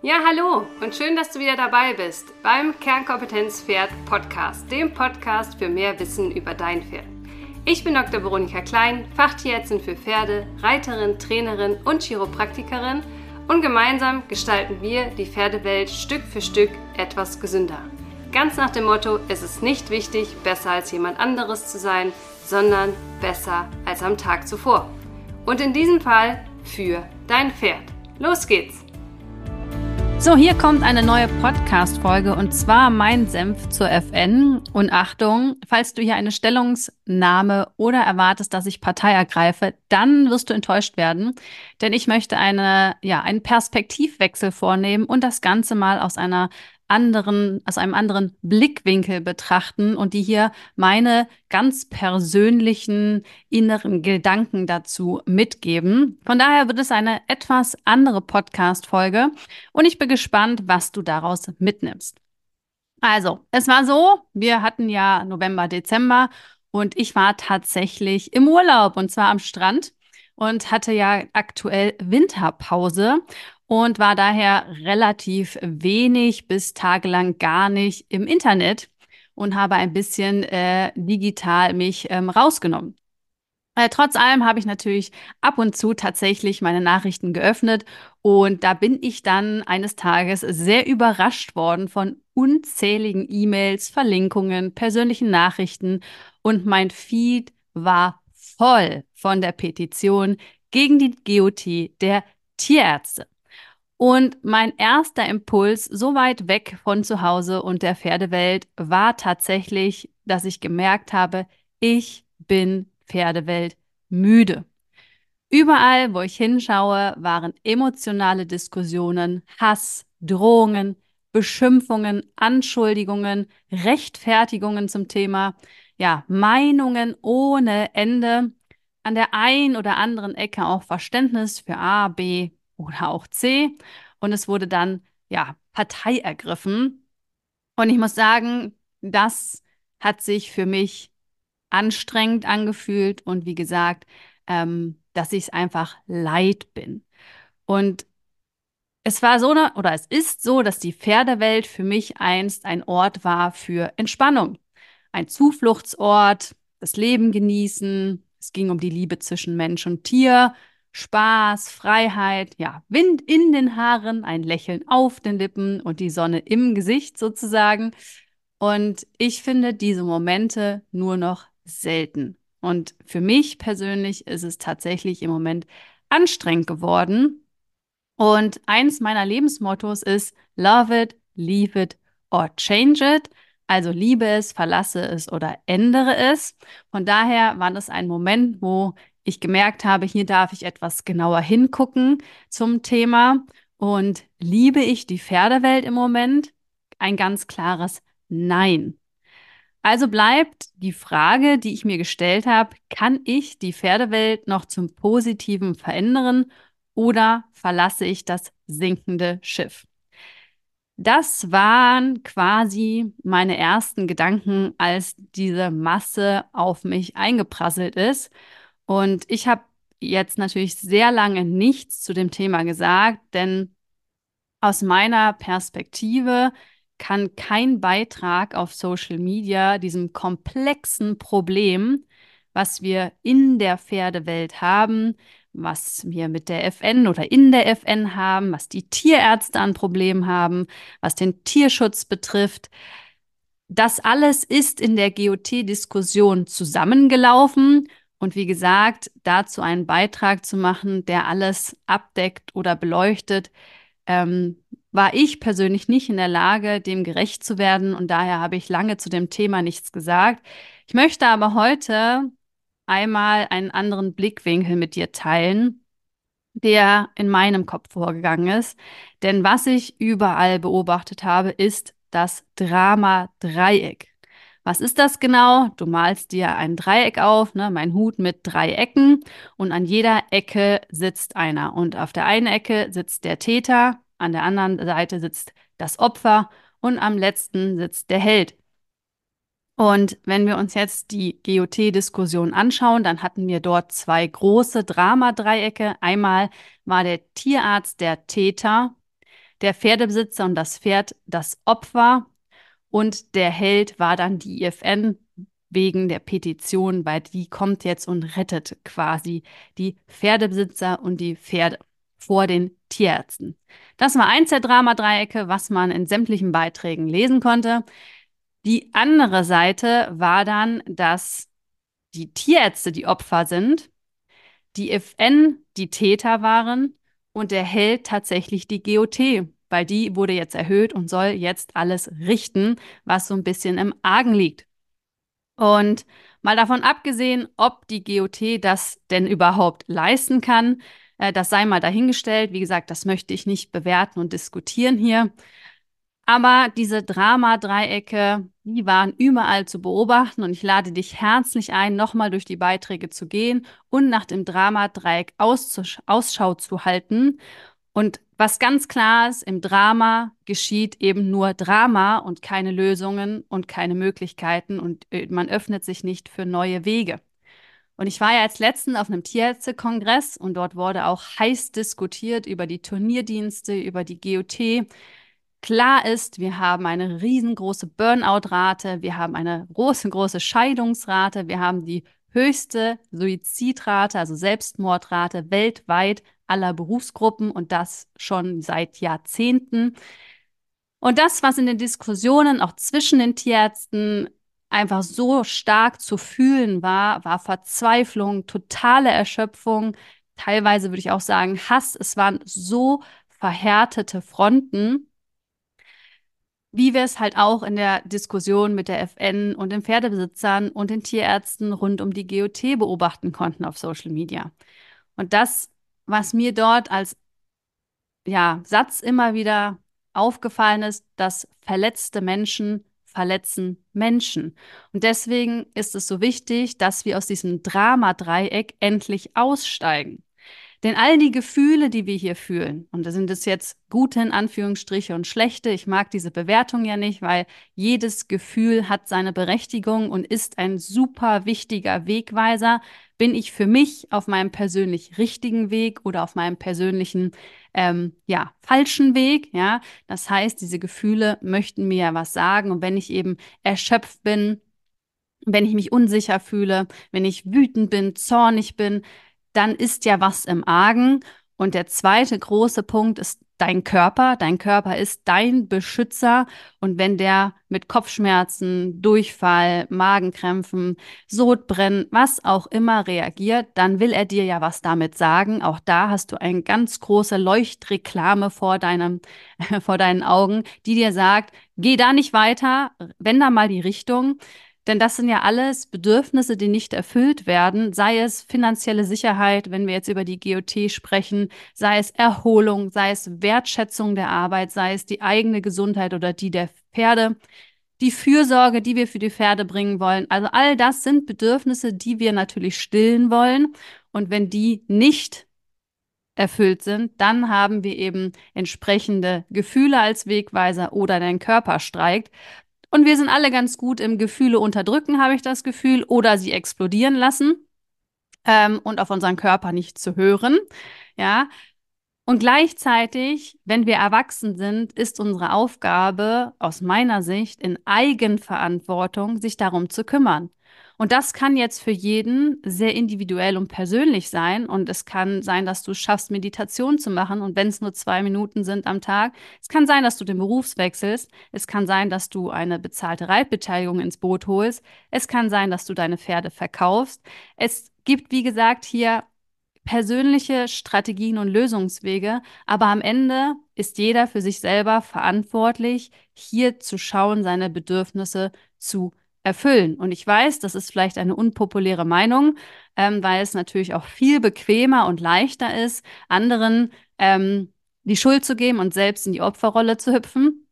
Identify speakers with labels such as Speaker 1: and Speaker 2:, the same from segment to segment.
Speaker 1: Ja, hallo und schön, dass du wieder dabei bist beim Kernkompetenz Pferd Podcast, dem Podcast für mehr Wissen über dein Pferd. Ich bin Dr. Veronika Klein, Fachtierärztin für Pferde, Reiterin, Trainerin und Chiropraktikerin und gemeinsam gestalten wir die Pferdewelt Stück für Stück etwas gesünder. Ganz nach dem Motto, es ist nicht wichtig, besser als jemand anderes zu sein, sondern besser als am Tag zuvor. Und in diesem Fall für dein Pferd. Los geht's!
Speaker 2: So, hier kommt eine neue Podcast-Folge und zwar mein Senf zur FN. Und Achtung, falls du hier eine Stellungnahme oder erwartest, dass ich Partei ergreife, dann wirst du enttäuscht werden. Denn ich möchte eine, ja, einen Perspektivwechsel vornehmen und das Ganze mal aus einer anderen, aus einem anderen Blickwinkel betrachten und die hier meine ganz persönlichen inneren Gedanken dazu mitgeben. Von daher wird es eine etwas andere Podcast-Folge und ich bin gespannt, was du daraus mitnimmst. Also, es war so, wir hatten ja November, Dezember und ich war tatsächlich im Urlaub und zwar am Strand und hatte ja aktuell Winterpause und war daher relativ wenig bis tagelang gar nicht im Internet und habe ein bisschen äh, digital mich ähm, rausgenommen. Äh, trotz allem habe ich natürlich ab und zu tatsächlich meine Nachrichten geöffnet und da bin ich dann eines Tages sehr überrascht worden von unzähligen E-Mails, Verlinkungen, persönlichen Nachrichten und mein Feed war voll von der Petition gegen die GOT der Tierärzte. Und mein erster Impuls, so weit weg von zu Hause und der Pferdewelt, war tatsächlich, dass ich gemerkt habe, ich bin Pferdewelt müde. Überall, wo ich hinschaue, waren emotionale Diskussionen, Hass, Drohungen, Beschimpfungen, Anschuldigungen, Rechtfertigungen zum Thema, ja, Meinungen ohne Ende, an der einen oder anderen Ecke auch Verständnis für A, B, oder auch C. Und es wurde dann, ja, Partei ergriffen. Und ich muss sagen, das hat sich für mich anstrengend angefühlt und wie gesagt, ähm, dass ich es einfach leid bin. Und es war so, oder es ist so, dass die Pferdewelt für mich einst ein Ort war für Entspannung. Ein Zufluchtsort, das Leben genießen. Es ging um die Liebe zwischen Mensch und Tier, Spaß, Freiheit, ja, Wind in den Haaren, ein Lächeln auf den Lippen und die Sonne im Gesicht sozusagen. Und ich finde diese Momente nur noch selten. Und für mich persönlich ist es tatsächlich im Moment anstrengend geworden. Und eins meiner Lebensmottos ist Love it, leave it or change it. Also liebe es, verlasse es oder ändere es. Von daher war das ein Moment, wo ich gemerkt habe, hier darf ich etwas genauer hingucken zum Thema. Und liebe ich die Pferdewelt im Moment? Ein ganz klares Nein. Also bleibt die Frage, die ich mir gestellt habe, kann ich die Pferdewelt noch zum Positiven verändern oder verlasse ich das sinkende Schiff? Das waren quasi meine ersten Gedanken, als diese Masse auf mich eingeprasselt ist. Und ich habe jetzt natürlich sehr lange nichts zu dem Thema gesagt, denn aus meiner Perspektive kann kein Beitrag auf Social Media diesem komplexen Problem, was wir in der Pferdewelt haben, was wir mit der FN oder in der FN haben, was die Tierärzte an Problemen haben, was den Tierschutz betrifft. Das alles ist in der GOT-Diskussion zusammengelaufen und wie gesagt, dazu einen Beitrag zu machen, der alles abdeckt oder beleuchtet, ähm, war ich persönlich nicht in der Lage, dem gerecht zu werden. Und daher habe ich lange zu dem Thema nichts gesagt. Ich möchte aber heute einmal einen anderen Blickwinkel mit dir teilen, der in meinem Kopf vorgegangen ist. Denn was ich überall beobachtet habe, ist das Drama-Dreieck. Was ist das genau? Du malst dir ein Dreieck auf, ne? mein Hut mit drei Ecken und an jeder Ecke sitzt einer. Und auf der einen Ecke sitzt der Täter, an der anderen Seite sitzt das Opfer und am letzten sitzt der Held. Und wenn wir uns jetzt die GOT-Diskussion anschauen, dann hatten wir dort zwei große Dramadreiecke. Einmal war der Tierarzt der Täter, der Pferdebesitzer und das Pferd das Opfer und der Held war dann die IFN wegen der Petition, weil die kommt jetzt und rettet quasi die Pferdebesitzer und die Pferde vor den Tierärzten. Das war eins der Dramadreiecke, was man in sämtlichen Beiträgen lesen konnte. Die andere Seite war dann, dass die Tierärzte die Opfer sind, die FN die Täter waren und der Held tatsächlich die GOT, weil die wurde jetzt erhöht und soll jetzt alles richten, was so ein bisschen im Argen liegt. Und mal davon abgesehen, ob die GOT das denn überhaupt leisten kann, äh, das sei mal dahingestellt. Wie gesagt, das möchte ich nicht bewerten und diskutieren hier. Aber diese Drama-Dreiecke, die waren überall zu beobachten und ich lade dich herzlich ein, nochmal durch die Beiträge zu gehen und nach dem Drama-Dreieck Ausschau zu halten. Und was ganz klar ist, im Drama geschieht eben nur Drama und keine Lösungen und keine Möglichkeiten und äh, man öffnet sich nicht für neue Wege. Und ich war ja als letzten auf einem Tierärztekongress und dort wurde auch heiß diskutiert über die Turnierdienste, über die GOT. Klar ist, wir haben eine riesengroße Burnout-Rate, wir haben eine große, große Scheidungsrate, wir haben die höchste Suizidrate, also Selbstmordrate weltweit aller Berufsgruppen und das schon seit Jahrzehnten. Und das, was in den Diskussionen auch zwischen den Tierärzten einfach so stark zu fühlen war, war Verzweiflung, totale Erschöpfung, teilweise würde ich auch sagen Hass. Es waren so verhärtete Fronten, wie wir es halt auch in der Diskussion mit der FN und den Pferdebesitzern und den Tierärzten rund um die GOT beobachten konnten auf Social Media. Und das, was mir dort als ja, Satz immer wieder aufgefallen ist, dass verletzte Menschen verletzen Menschen. Und deswegen ist es so wichtig, dass wir aus diesem Dramadreieck endlich aussteigen. Denn all die Gefühle, die wir hier fühlen, und da sind es jetzt gute in Anführungsstriche und schlechte, ich mag diese Bewertung ja nicht, weil jedes Gefühl hat seine Berechtigung und ist ein super wichtiger Wegweiser. Bin ich für mich auf meinem persönlich richtigen Weg oder auf meinem persönlichen ähm, ja, falschen Weg, ja. Das heißt, diese Gefühle möchten mir ja was sagen. Und wenn ich eben erschöpft bin, wenn ich mich unsicher fühle, wenn ich wütend bin, zornig bin, dann ist ja was im Argen. Und der zweite große Punkt ist dein Körper. Dein Körper ist dein Beschützer. Und wenn der mit Kopfschmerzen, Durchfall, Magenkrämpfen, Sodbrennen, was auch immer reagiert, dann will er dir ja was damit sagen. Auch da hast du eine ganz große Leuchtreklame vor deinem, vor deinen Augen, die dir sagt, geh da nicht weiter, wenn da mal die Richtung. Denn das sind ja alles Bedürfnisse, die nicht erfüllt werden, sei es finanzielle Sicherheit, wenn wir jetzt über die GOT sprechen, sei es Erholung, sei es Wertschätzung der Arbeit, sei es die eigene Gesundheit oder die der Pferde, die Fürsorge, die wir für die Pferde bringen wollen. Also all das sind Bedürfnisse, die wir natürlich stillen wollen. Und wenn die nicht erfüllt sind, dann haben wir eben entsprechende Gefühle als Wegweiser oder dein Körper streikt. Und wir sind alle ganz gut im Gefühle unterdrücken, habe ich das Gefühl, oder sie explodieren lassen ähm, und auf unseren Körper nicht zu hören. Ja. Und gleichzeitig, wenn wir erwachsen sind, ist unsere Aufgabe aus meiner Sicht in Eigenverantwortung, sich darum zu kümmern. Und das kann jetzt für jeden sehr individuell und persönlich sein. Und es kann sein, dass du schaffst, Meditation zu machen. Und wenn es nur zwei Minuten sind am Tag, es kann sein, dass du den Beruf wechselst. Es kann sein, dass du eine bezahlte Reitbeteiligung ins Boot holst. Es kann sein, dass du deine Pferde verkaufst. Es gibt, wie gesagt, hier persönliche Strategien und Lösungswege, aber am Ende ist jeder für sich selber verantwortlich, hier zu schauen, seine Bedürfnisse zu erfüllen. Und ich weiß, das ist vielleicht eine unpopuläre Meinung, ähm, weil es natürlich auch viel bequemer und leichter ist, anderen ähm, die Schuld zu geben und selbst in die Opferrolle zu hüpfen.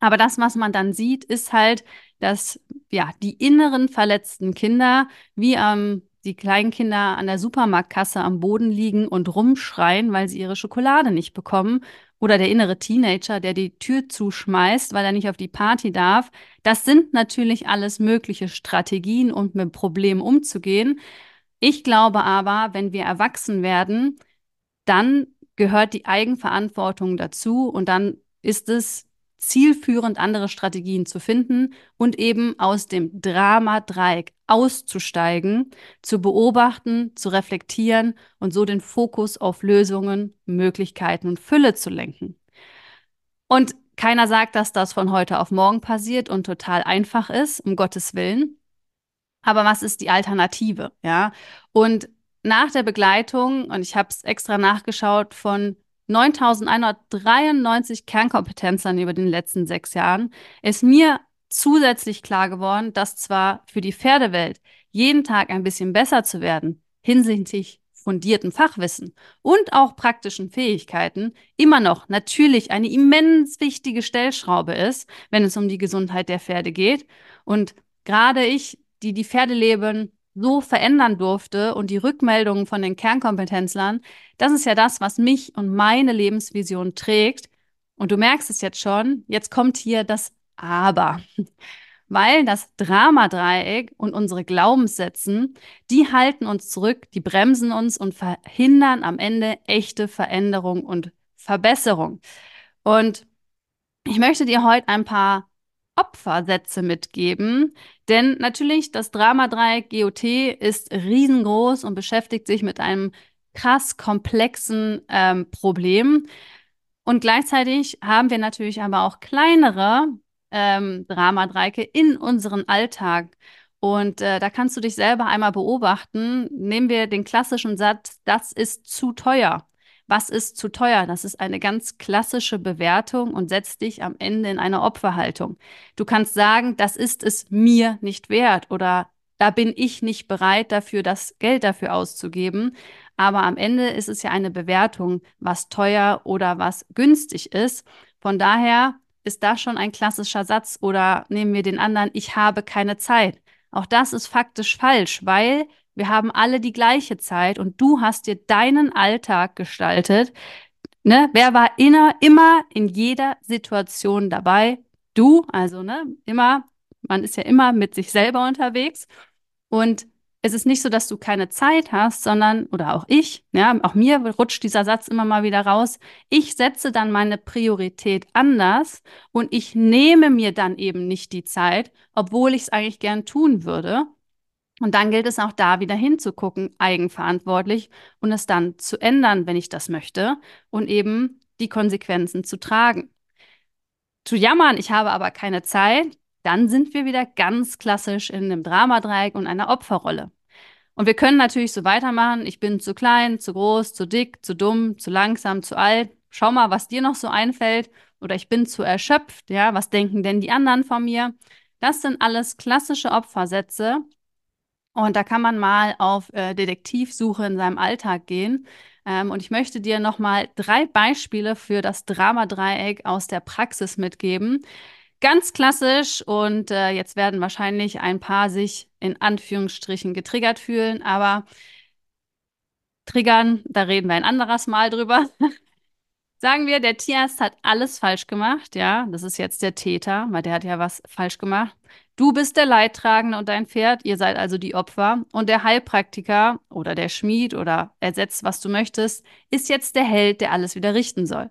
Speaker 2: Aber das, was man dann sieht, ist halt, dass ja die inneren verletzten Kinder wie ähm, die kleinen Kinder an der Supermarktkasse am Boden liegen und rumschreien, weil sie ihre Schokolade nicht bekommen oder der innere Teenager, der die Tür zuschmeißt, weil er nicht auf die Party darf. Das sind natürlich alles mögliche Strategien, um mit Problemen umzugehen. Ich glaube aber, wenn wir erwachsen werden, dann gehört die Eigenverantwortung dazu und dann ist es zielführend, andere Strategien zu finden und eben aus dem Drama-Dreieck auszusteigen, zu beobachten, zu reflektieren und so den Fokus auf Lösungen, Möglichkeiten und Fülle zu lenken. Und keiner sagt, dass das von heute auf morgen passiert und total einfach ist, um Gottes Willen. Aber was ist die Alternative? Ja, und nach der Begleitung, und ich habe es extra nachgeschaut, von 9193 Kernkompetenzern über den letzten sechs Jahren, ist mir zusätzlich klar geworden, dass zwar für die Pferdewelt jeden Tag ein bisschen besser zu werden hinsichtlich fundierten Fachwissen und auch praktischen Fähigkeiten immer noch natürlich eine immens wichtige Stellschraube ist, wenn es um die Gesundheit der Pferde geht. Und gerade ich, die die Pferdeleben so verändern durfte und die Rückmeldungen von den Kernkompetenzlern, das ist ja das, was mich und meine Lebensvision trägt. Und du merkst es jetzt schon, jetzt kommt hier das Aber. Weil das Dramadreieck und unsere Glaubenssätze, die halten uns zurück, die bremsen uns und verhindern am Ende echte Veränderung und Verbesserung. Und ich möchte dir heute ein paar Opfersätze mitgeben. Denn natürlich, das Dramadreieck GOT ist riesengroß und beschäftigt sich mit einem krass komplexen ähm, Problem. Und gleichzeitig haben wir natürlich aber auch kleinere ähm, Dramadreiecke in unseren Alltag. Und äh, da kannst du dich selber einmal beobachten. Nehmen wir den klassischen Satz, das ist zu teuer. Was ist zu teuer? Das ist eine ganz klassische Bewertung und setzt dich am Ende in eine Opferhaltung. Du kannst sagen, das ist es mir nicht wert oder da bin ich nicht bereit dafür, das Geld dafür auszugeben. Aber am Ende ist es ja eine Bewertung, was teuer oder was günstig ist. Von daher ist das schon ein klassischer Satz oder nehmen wir den anderen, ich habe keine Zeit. Auch das ist faktisch falsch, weil wir haben alle die gleiche Zeit und du hast dir deinen Alltag gestaltet. Ne? Wer war inner, immer in jeder Situation dabei? Du, also ne, immer, man ist ja immer mit sich selber unterwegs. Und es ist nicht so, dass du keine Zeit hast, sondern, oder auch ich, ja, auch mir rutscht dieser Satz immer mal wieder raus. Ich setze dann meine Priorität anders und ich nehme mir dann eben nicht die Zeit, obwohl ich es eigentlich gern tun würde. Und dann gilt es auch da wieder hinzugucken, eigenverantwortlich und es dann zu ändern, wenn ich das möchte und eben die Konsequenzen zu tragen. Zu jammern, ich habe aber keine Zeit, dann sind wir wieder ganz klassisch in einem Dramadreieck und einer Opferrolle. Und wir können natürlich so weitermachen. Ich bin zu klein, zu groß, zu dick, zu dumm, zu langsam, zu alt. Schau mal, was dir noch so einfällt. Oder ich bin zu erschöpft. Ja, was denken denn die anderen von mir? Das sind alles klassische Opfersätze, und da kann man mal auf äh, Detektivsuche in seinem Alltag gehen. Ähm, und ich möchte dir nochmal drei Beispiele für das Dramadreieck aus der Praxis mitgeben. Ganz klassisch und äh, jetzt werden wahrscheinlich ein paar sich in Anführungsstrichen getriggert fühlen, aber triggern, da reden wir ein anderes Mal drüber. Sagen wir, der Tierarzt hat alles falsch gemacht, ja, das ist jetzt der Täter, weil der hat ja was falsch gemacht. Du bist der Leidtragende und dein Pferd, ihr seid also die Opfer und der Heilpraktiker oder der Schmied oder ersetzt, was du möchtest, ist jetzt der Held, der alles wieder richten soll.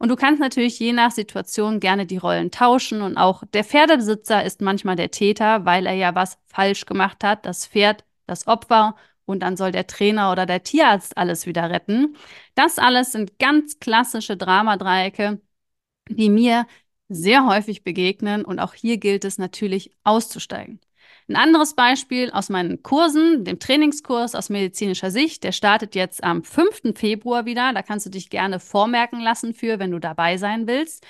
Speaker 2: Und du kannst natürlich je nach Situation gerne die Rollen tauschen und auch der Pferdebesitzer ist manchmal der Täter, weil er ja was falsch gemacht hat, das Pferd das Opfer und dann soll der Trainer oder der Tierarzt alles wieder retten. Das alles sind ganz klassische Dramadreiecke, die mir sehr häufig begegnen und auch hier gilt es natürlich auszusteigen. Ein anderes Beispiel aus meinen Kursen, dem Trainingskurs aus medizinischer Sicht, der startet jetzt am 5. Februar wieder. Da kannst du dich gerne vormerken lassen für, wenn du dabei sein willst.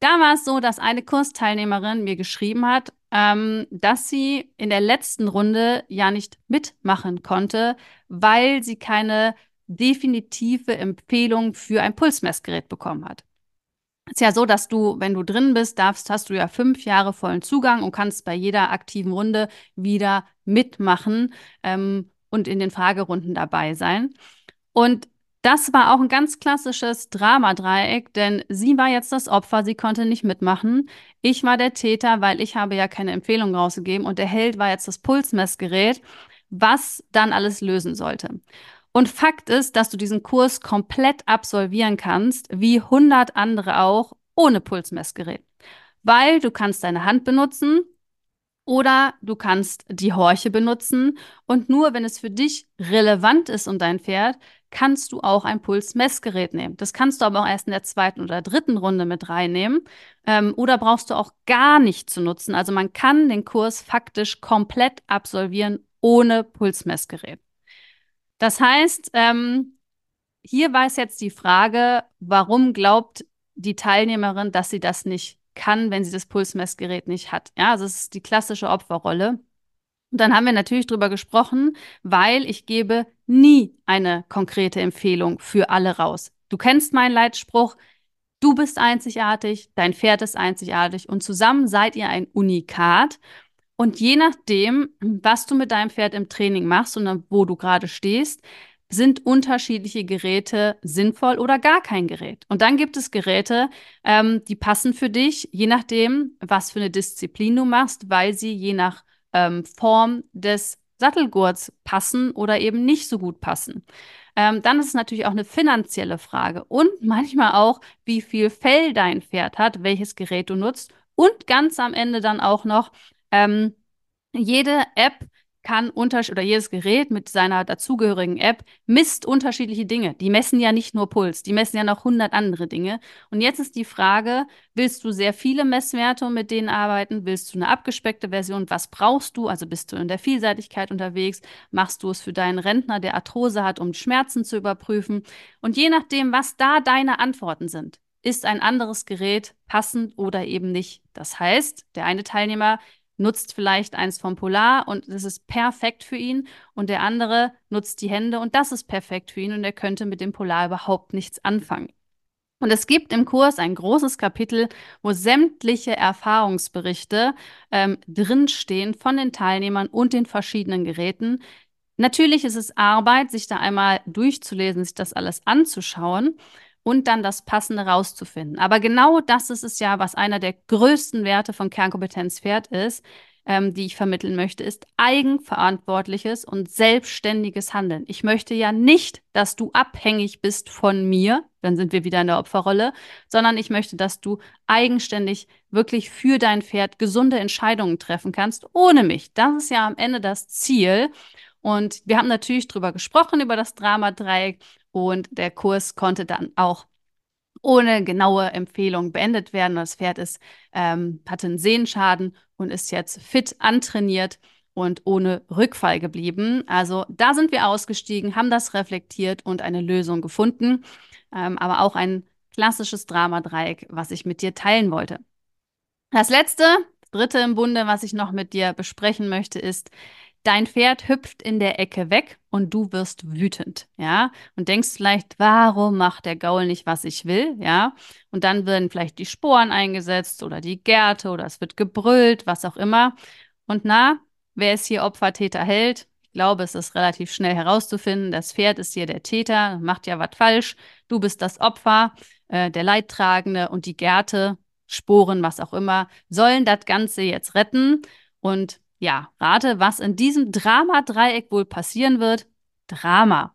Speaker 2: Da war es so, dass eine Kursteilnehmerin mir geschrieben hat, ähm, dass sie in der letzten Runde ja nicht mitmachen konnte, weil sie keine definitive Empfehlung für ein Pulsmessgerät bekommen hat. Ist ja so, dass du, wenn du drin bist, darfst, hast du ja fünf Jahre vollen Zugang und kannst bei jeder aktiven Runde wieder mitmachen ähm, und in den Fragerunden dabei sein. Und das war auch ein ganz klassisches Dramadreieck, denn sie war jetzt das Opfer, sie konnte nicht mitmachen. Ich war der Täter, weil ich habe ja keine Empfehlung rausgegeben und der Held war jetzt das Pulsmessgerät, was dann alles lösen sollte. Und Fakt ist, dass du diesen Kurs komplett absolvieren kannst, wie 100 andere auch, ohne Pulsmessgerät. Weil du kannst deine Hand benutzen, oder du kannst die Horche benutzen und nur wenn es für dich relevant ist und dein Pferd, kannst du auch ein Pulsmessgerät nehmen. Das kannst du aber auch erst in der zweiten oder dritten Runde mit reinnehmen ähm, oder brauchst du auch gar nicht zu nutzen. Also man kann den Kurs faktisch komplett absolvieren ohne Pulsmessgerät. Das heißt, ähm, hier war es jetzt die Frage, warum glaubt die Teilnehmerin, dass sie das nicht kann, wenn sie das Pulsmessgerät nicht hat. Ja, also es ist die klassische Opferrolle. Und dann haben wir natürlich drüber gesprochen, weil ich gebe nie eine konkrete Empfehlung für alle raus. Du kennst meinen Leitspruch, du bist einzigartig, dein Pferd ist einzigartig und zusammen seid ihr ein Unikat. Und je nachdem, was du mit deinem Pferd im Training machst und wo du gerade stehst, sind unterschiedliche Geräte sinnvoll oder gar kein Gerät. Und dann gibt es Geräte, ähm, die passen für dich, je nachdem, was für eine Disziplin du machst, weil sie je nach ähm, Form des Sattelgurts passen oder eben nicht so gut passen. Ähm, dann ist es natürlich auch eine finanzielle Frage und manchmal auch, wie viel Fell dein Pferd hat, welches Gerät du nutzt und ganz am Ende dann auch noch, ähm, jede App kann unterschied oder jedes Gerät mit seiner dazugehörigen App misst unterschiedliche Dinge. Die messen ja nicht nur Puls, die messen ja noch 100 andere Dinge. Und jetzt ist die Frage, willst du sehr viele Messwerte und mit denen arbeiten? Willst du eine abgespeckte Version? Was brauchst du? Also bist du in der Vielseitigkeit unterwegs? Machst du es für deinen Rentner, der Arthrose hat, um Schmerzen zu überprüfen? Und je nachdem, was da deine Antworten sind, ist ein anderes Gerät passend oder eben nicht. Das heißt, der eine Teilnehmer nutzt vielleicht eins vom Polar und das ist perfekt für ihn und der andere nutzt die Hände und das ist perfekt für ihn und er könnte mit dem Polar überhaupt nichts anfangen. Und es gibt im Kurs ein großes Kapitel, wo sämtliche Erfahrungsberichte ähm, drinstehen von den Teilnehmern und den verschiedenen Geräten. Natürlich ist es Arbeit, sich da einmal durchzulesen, sich das alles anzuschauen und dann das Passende rauszufinden. Aber genau das ist es ja, was einer der größten Werte von Kernkompetenz Pferd ist, ähm, die ich vermitteln möchte, ist eigenverantwortliches und selbstständiges Handeln. Ich möchte ja nicht, dass du abhängig bist von mir, dann sind wir wieder in der Opferrolle, sondern ich möchte, dass du eigenständig wirklich für dein Pferd gesunde Entscheidungen treffen kannst, ohne mich. Das ist ja am Ende das Ziel. Und wir haben natürlich drüber gesprochen, über das Drama-Dreieck und der Kurs konnte dann auch ohne genaue Empfehlung beendet werden. Das Pferd ist, ähm, hatte einen Sehenschaden und ist jetzt fit antrainiert und ohne Rückfall geblieben. Also da sind wir ausgestiegen, haben das reflektiert und eine Lösung gefunden. Ähm, aber auch ein klassisches Dramadreieck, was ich mit dir teilen wollte. Das letzte, dritte im Bunde, was ich noch mit dir besprechen möchte, ist, dein Pferd hüpft in der Ecke weg und du wirst wütend, ja, und denkst vielleicht, warum macht der Gaul nicht, was ich will, ja, und dann werden vielleicht die Sporen eingesetzt oder die Gärte oder es wird gebrüllt, was auch immer. Und na, wer ist hier Opfer, Täter, Held? Ich glaube, es ist relativ schnell herauszufinden. Das Pferd ist hier der Täter, macht ja was falsch. Du bist das Opfer, äh, der Leidtragende und die Gärte, Sporen, was auch immer, sollen das Ganze jetzt retten. Und ja, rate, was in diesem Drama-Dreieck wohl passieren wird. Drama.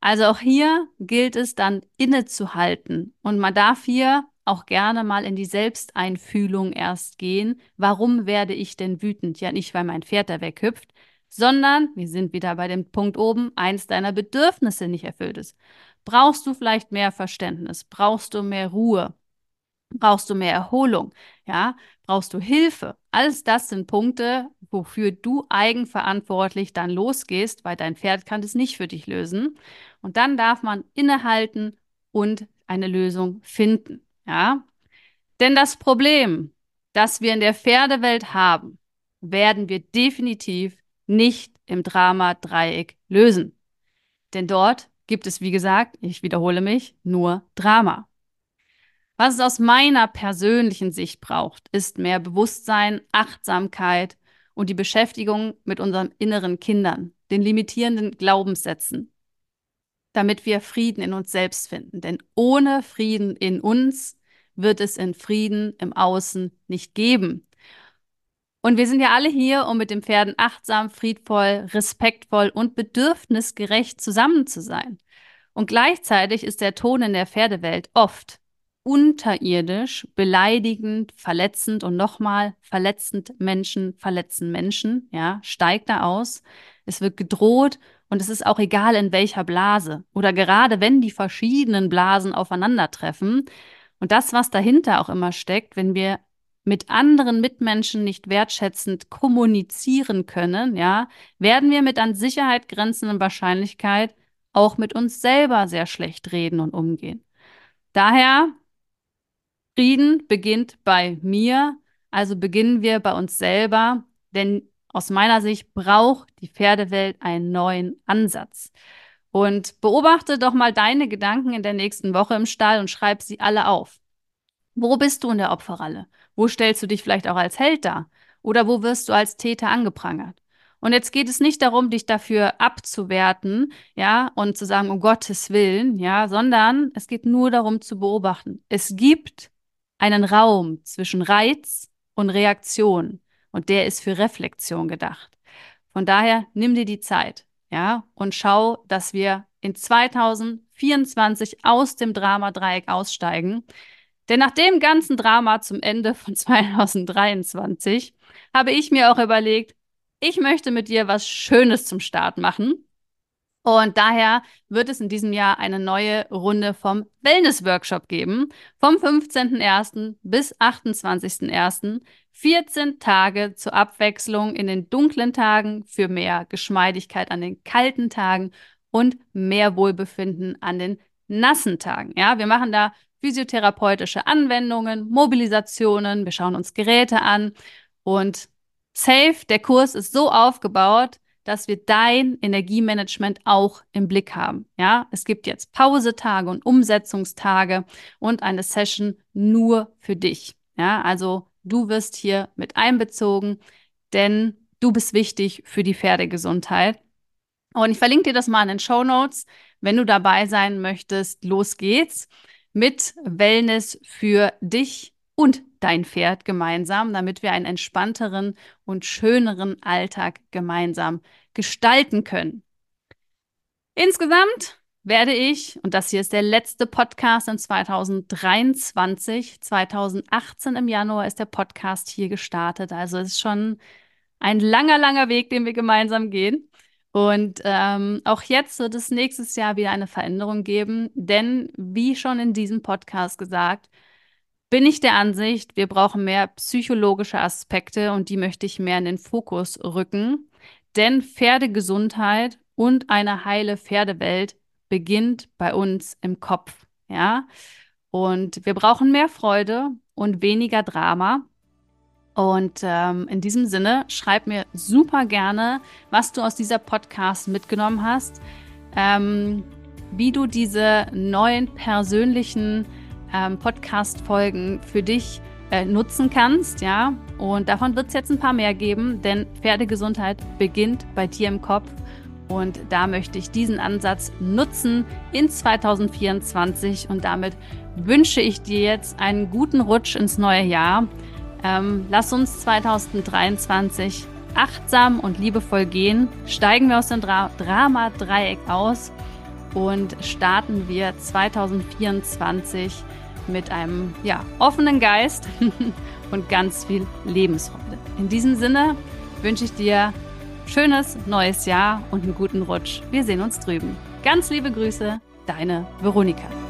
Speaker 2: Also auch hier gilt es dann innezuhalten und man darf hier auch gerne mal in die Selbsteinfühlung erst gehen. Warum werde ich denn wütend? Ja, nicht, weil mein Pferd da weghüpft, sondern, wir sind wieder bei dem Punkt oben, eins deiner Bedürfnisse nicht erfüllt ist. Brauchst du vielleicht mehr Verständnis? Brauchst du mehr Ruhe? Brauchst du mehr Erholung? Ja, brauchst du Hilfe? Alles das sind Punkte, wofür du eigenverantwortlich dann losgehst, weil dein Pferd kann es nicht für dich lösen. Und dann darf man innehalten und eine Lösung finden. Ja, denn das Problem, das wir in der Pferdewelt haben, werden wir definitiv nicht im Drama-Dreieck lösen. Denn dort gibt es, wie gesagt, ich wiederhole mich, nur Drama. Was es aus meiner persönlichen Sicht braucht, ist mehr Bewusstsein, Achtsamkeit und die Beschäftigung mit unseren inneren Kindern, den limitierenden Glaubenssätzen, damit wir Frieden in uns selbst finden. Denn ohne Frieden in uns wird es in Frieden im Außen nicht geben. Und wir sind ja alle hier, um mit den Pferden achtsam, friedvoll, respektvoll und bedürfnisgerecht zusammen zu sein. Und gleichzeitig ist der Ton in der Pferdewelt oft unterirdisch, beleidigend, verletzend und nochmal verletzend Menschen verletzen Menschen, ja, steigt da aus. Es wird gedroht und es ist auch egal in welcher Blase oder gerade wenn die verschiedenen Blasen aufeinandertreffen. Und das, was dahinter auch immer steckt, wenn wir mit anderen Mitmenschen nicht wertschätzend kommunizieren können, ja, werden wir mit an Sicherheit grenzenden Wahrscheinlichkeit auch mit uns selber sehr schlecht reden und umgehen. Daher, Frieden beginnt bei mir, also beginnen wir bei uns selber, denn aus meiner Sicht braucht die Pferdewelt einen neuen Ansatz. Und beobachte doch mal deine Gedanken in der nächsten Woche im Stall und schreib sie alle auf. Wo bist du in der Opferrolle? Wo stellst du dich vielleicht auch als Held dar? Oder wo wirst du als Täter angeprangert? Und jetzt geht es nicht darum, dich dafür abzuwerten, ja, und zu sagen, um Gottes Willen, ja, sondern es geht nur darum zu beobachten. Es gibt einen Raum zwischen Reiz und Reaktion und der ist für Reflexion gedacht. Von daher nimm dir die Zeit, ja, und schau, dass wir in 2024 aus dem Drama-Dreieck aussteigen. Denn nach dem ganzen Drama zum Ende von 2023 habe ich mir auch überlegt, ich möchte mit dir was Schönes zum Start machen. Und daher wird es in diesem Jahr eine neue Runde vom Wellness-Workshop geben. Vom 15.01. bis 28.01. 14 Tage zur Abwechslung in den dunklen Tagen für mehr Geschmeidigkeit an den kalten Tagen und mehr Wohlbefinden an den nassen Tagen. Ja, wir machen da physiotherapeutische Anwendungen, Mobilisationen, wir schauen uns Geräte an und Safe, der Kurs ist so aufgebaut, dass wir dein Energiemanagement auch im Blick haben. Ja, es gibt jetzt Pausetage und Umsetzungstage und eine Session nur für dich. Ja, also du wirst hier mit einbezogen, denn du bist wichtig für die Pferdegesundheit. Und ich verlinke dir das mal in den Show Notes. Wenn du dabei sein möchtest, los geht's mit Wellness für dich und dein Pferd gemeinsam, damit wir einen entspannteren und schöneren Alltag gemeinsam gestalten können. Insgesamt werde ich, und das hier ist der letzte Podcast in 2023, 2018 im Januar ist der Podcast hier gestartet. Also es ist schon ein langer, langer Weg, den wir gemeinsam gehen. Und ähm, auch jetzt wird es nächstes Jahr wieder eine Veränderung geben, denn wie schon in diesem Podcast gesagt, bin ich der Ansicht, wir brauchen mehr psychologische Aspekte und die möchte ich mehr in den Fokus rücken. Denn Pferdegesundheit und eine heile Pferdewelt beginnt bei uns im Kopf. Ja, und wir brauchen mehr Freude und weniger Drama. Und ähm, in diesem Sinne, schreib mir super gerne, was du aus dieser Podcast mitgenommen hast, ähm, wie du diese neuen persönlichen ähm, Podcast-Folgen für dich äh, nutzen kannst, ja. Und davon wird es jetzt ein paar mehr geben, denn Pferdegesundheit beginnt bei dir im Kopf. Und da möchte ich diesen Ansatz nutzen in 2024. Und damit wünsche ich dir jetzt einen guten Rutsch ins neue Jahr. Ähm, lass uns 2023 achtsam und liebevoll gehen. Steigen wir aus dem Dra Drama-Dreieck aus und starten wir 2024 mit einem ja, offenen Geist und ganz viel Lebensfreude. In diesem Sinne wünsche ich dir schönes neues Jahr und einen guten Rutsch. Wir sehen uns drüben. Ganz liebe Grüße, deine Veronika.